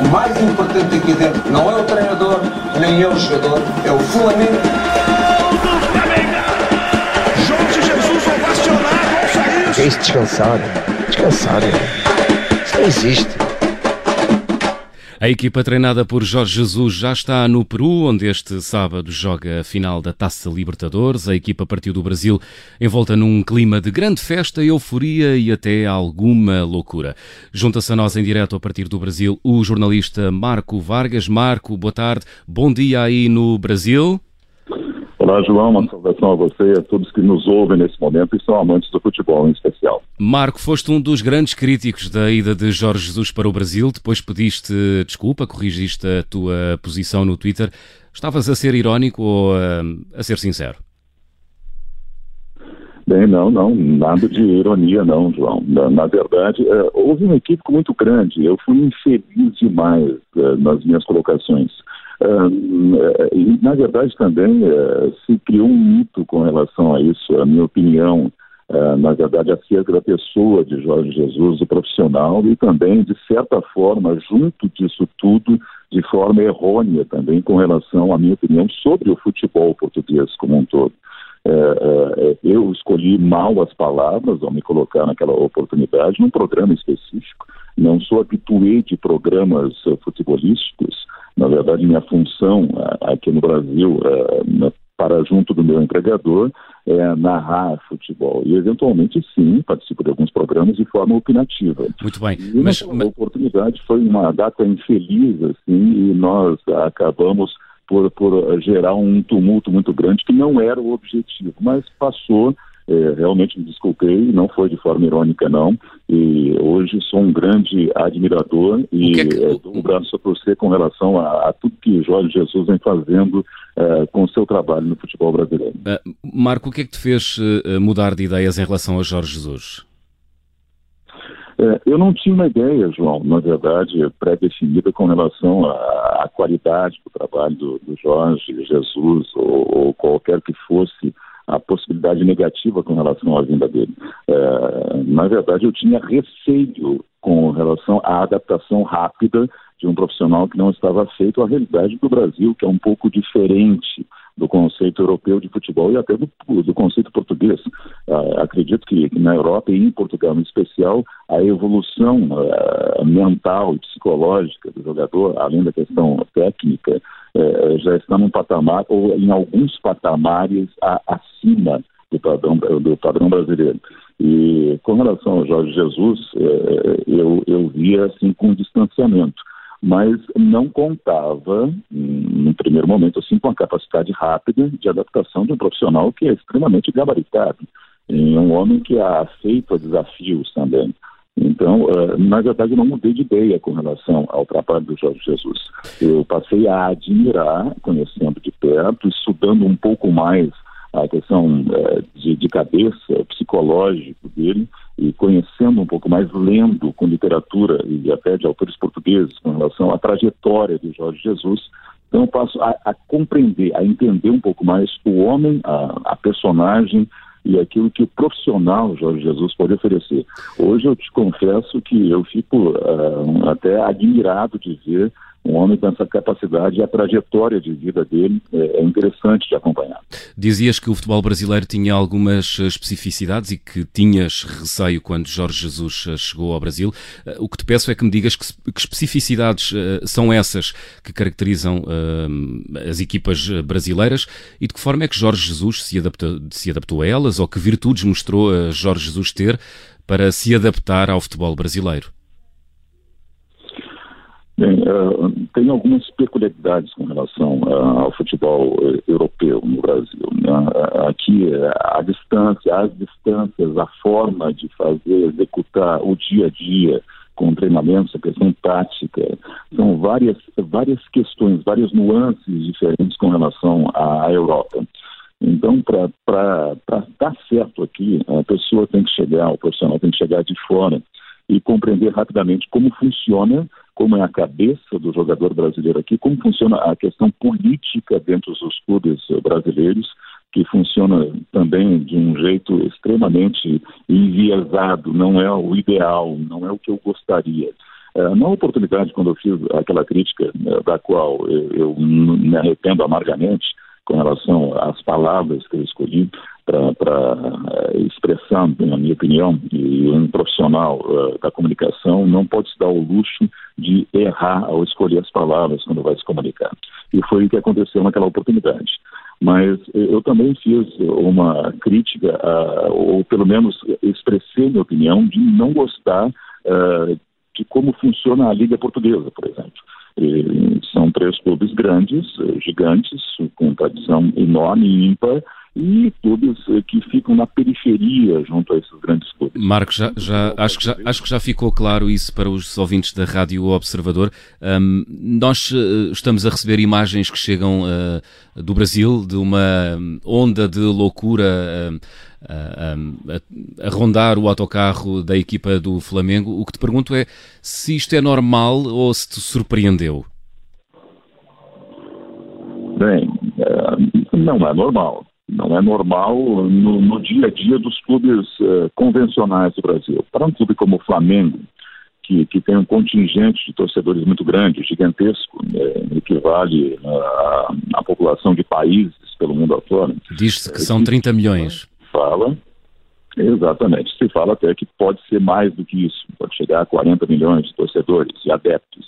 O mais importante aqui dentro não é o treinador, nem é o jogador, é o Flamengo. Jorge Jesus ovacionado ao sair. Descansado. Descansado. Isso não existe. A equipa treinada por Jorge Jesus já está no Peru, onde este sábado joga a final da Taça Libertadores. A equipa partiu do Brasil envolta num clima de grande festa, euforia e até alguma loucura. Junta-se a nós em direto a partir do Brasil o jornalista Marco Vargas. Marco, boa tarde. Bom dia aí no Brasil. Olá, João. Uma saudação a você e a todos que nos ouvem nesse momento e são amantes do futebol em especial. Marco, foste um dos grandes críticos da ida de Jorge Jesus para o Brasil. Depois pediste desculpa, corrigiste a tua posição no Twitter. Estavas a ser irónico ou a, a ser sincero? Bem, não, não, nada de ironia, não, João. Na, na verdade, é, houve um equívoco muito grande. Eu fui infeliz demais é, nas minhas colocações. Uh, e, na verdade, também uh, se criou um mito com relação a isso, a minha opinião, uh, na verdade, acerca da pessoa de Jorge Jesus, o profissional, e também, de certa forma, junto disso tudo, de forma errônea também, com relação à minha opinião sobre o futebol português como um todo. eu escolhi mal as palavras ao me colocar naquela oportunidade, num programa específico. Não sou habituê de programas futebolísticos, na verdade, minha função aqui no Brasil, é, para junto do meu empregador, é narrar futebol. E, eventualmente, sim, participo de alguns programas de forma opinativa. Muito bem. E mas, mas... oportunidade foi uma data infeliz, assim, e nós acabamos por, por gerar um tumulto muito grande, que não era o objetivo, mas passou é, realmente me desculpei, não foi de forma irônica, não. E hoje sou um grande admirador e que é que... é, dou um braço a torcer com relação a, a, tudo que Jorge Jesus vem fazendo é, com o seu trabalho no futebol brasileiro. Uh, Marco, o que é que te fez uh, mudar de ideias em relação a Jorge Jesus? Eu não tinha uma ideia, João, na verdade, pré-definida com relação à, à, qualidade do trabalho do, do Jorge Jesus ou, ou qualquer que fosse a possibilidade negativa com relação à vinda dele. É, na verdade, eu tinha receio com relação à adaptação rápida de um profissional que não estava feito à realidade do Brasil, que é um pouco diferente do conceito europeu de futebol e até do, do conceito português. Uh, acredito que, na Europa e em Portugal em especial, a evolução uh, mental e psicológica do jogador, além da questão técnica, uh, já está num patamar, ou em alguns patamares a, acima do padrão, do padrão brasileiro. E com relação ao Jorge Jesus, eu, eu via assim com distanciamento mas não contava, no primeiro momento, assim, com a capacidade rápida de adaptação de um profissional que é extremamente gabaritado, um homem que é feito a desafios também. Então, uh, na verdade, eu não mudei de ideia com relação ao trabalho do Jorge Jesus. Eu passei a admirar, conhecendo de perto, estudando um pouco mais a questão uh, de, de cabeça, psicológico dele, e conhecendo um pouco mais, lendo com literatura e até de autores portugueses com relação à trajetória de Jorge Jesus, então eu passo a, a compreender, a entender um pouco mais o homem, a, a, personagem e aquilo que o profissional Jorge Jesus pode oferecer. Hoje eu te confesso que eu fico uh, até admirado de ver um homem com essa capacidade e a trajetória de vida dele é, é, interessante de acompanhar. Dizias que o futebol brasileiro tinha algumas especificidades e que tinhas receio quando Jorge Jesus eh, chegou ao Brasil. Eh, o que te peço é que me digas que, que especificidades são essas que caracterizam uh, as equipas brasileiras e de que forma é que Jorge Jesus se adaptou, se adaptou a elas ou que virtudes mostrou a Jorge Jesus ter para se adaptar ao futebol brasileiro? Bem, tem algumas peculiaridades com relação uh, ao futebol uh, europeu no Brasil. Né? aqui, a distância, as distâncias, a forma de fazer, executar o dia a dia com treinamentos, a questão tática, são várias, várias questões, várias nuances diferentes com relação à Europa. Então, para dar certo aqui, a pessoa tem que chegar, o profissional tem que chegar de fora e compreender rapidamente como funciona como é a cabeça do jogador brasileiro aqui, como funciona a questão política dentro dos clubes brasileiros, que funciona também de um jeito extremamente enviesado, não é o ideal, não é o que eu gostaria. Uh, na oportunidade, quando eu fiz aquela crítica uh, da qual eu, me arrependo amargamente com relação às palavras que eu escolhi para uh, expressar, na minha opinião, e um profissional da comunicação não pode se dar o luxo de errar ao escolher as palavras quando vai se comunicar. E foi o que aconteceu naquela oportunidade mas eu também fiz uma crítica, ou pelo menos expressei minha opinião de não gostar uh, de como funciona a Liga Portuguesa, por exemplo. E são três clubes grandes, eh, gigantes, com tradição enorme e ímpar, e clubes eh, que ficam na periferia junto a esses grandes. Marcos, já, já, acho, que já, acho que já ficou claro isso para os ouvintes da Rádio Observador. Um, nós uh, estamos a receber imagens que chegam uh, do Brasil, de uma onda de loucura uh, a, a, rondar o autocarro da equipa do Flamengo. O que te pergunto é se isto é normal ou se te surpreendeu? Bem, não é normal não é normal no, no dia a dia dos clubes uh, convencionais do Brasil. Para um clube como o Flamengo, que, que tem um contingente de torcedores muito grande, gigantesco, né, equivale à população de países pelo mundo afora. Diz-se que são 30 milhões. Fala, exatamente. Se fala até que pode ser mais do que isso, pode chegar a 40 milhões de torcedores e adeptos.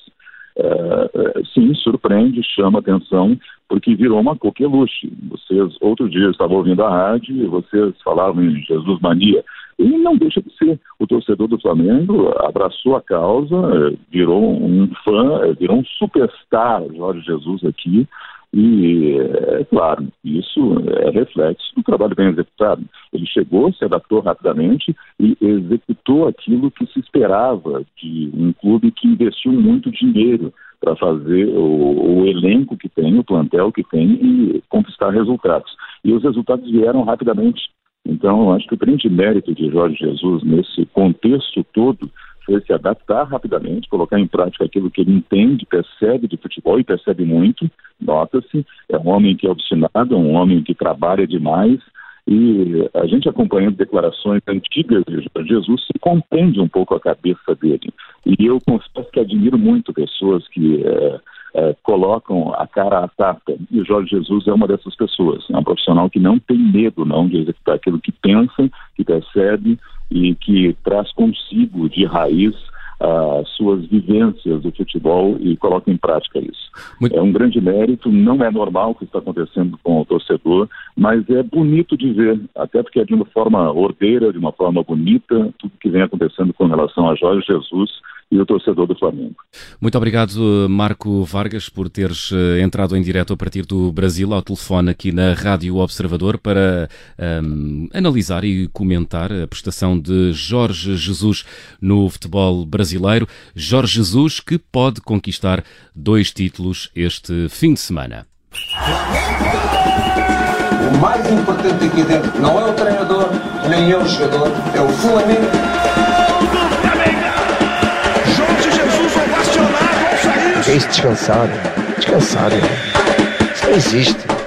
Uh, sim, surpreende, chama atenção, porque virou uma coqueluche. Vocês, outro dia, estavam ouvindo a rádio e vocês falavam em Jesus Mania. E não deixa de ser. O torcedor do Flamengo abraçou a causa, virou um fã, virou um superstar, Jorge Jesus aqui, e, é claro, isso é reflexo do trabalho bem executado. Ele chegou, se adaptou rapidamente e executou aquilo que se esperava de um clube que investiu muito dinheiro para fazer o, o, elenco que tem, o plantel que tem e conquistar resultados. E os resultados vieram rapidamente. Então, acho que o grande mérito de Jorge Jesus nesse contexto todo se adaptar rapidamente, colocar em prática aquilo que ele entende, percebe de futebol e percebe muito, nota-se. É um homem que é obstinado, é um homem que trabalha demais. E a gente acompanhando declarações antigas de Jesus se compreende um pouco a cabeça dele. E eu confesso que admiro muito pessoas que é, colocam a cara à tapa. E o Jorge Jesus é uma dessas pessoas. É um profissional que não tem medo não de executar aquilo que pensa, que percebe e que traz consigo de raiz as suas vivências do futebol e coloca em prática isso. Muito... É um grande mérito, não é normal o que está acontecendo com o torcedor, mas é bonito de ver, até porque é de uma forma ordeira, de uma forma bonita, tudo que vem acontecendo com relação a Jorge Jesus e o torcedor do Flamengo. Muito obrigado, Marco Vargas, por teres eh, entrado em direto a partir do Brasil ao telefone aqui na Rádio Observador para um, analisar e comentar a prestação de Jorge Jesus no futebol brasileiro. Jorge Jesus que pode conquistar dois títulos este fim de semana. O mais importante aqui dentro não é o treinador, nem é o jogador, é o Flamengo. Isso, descansado. Descansado. Isso não existe.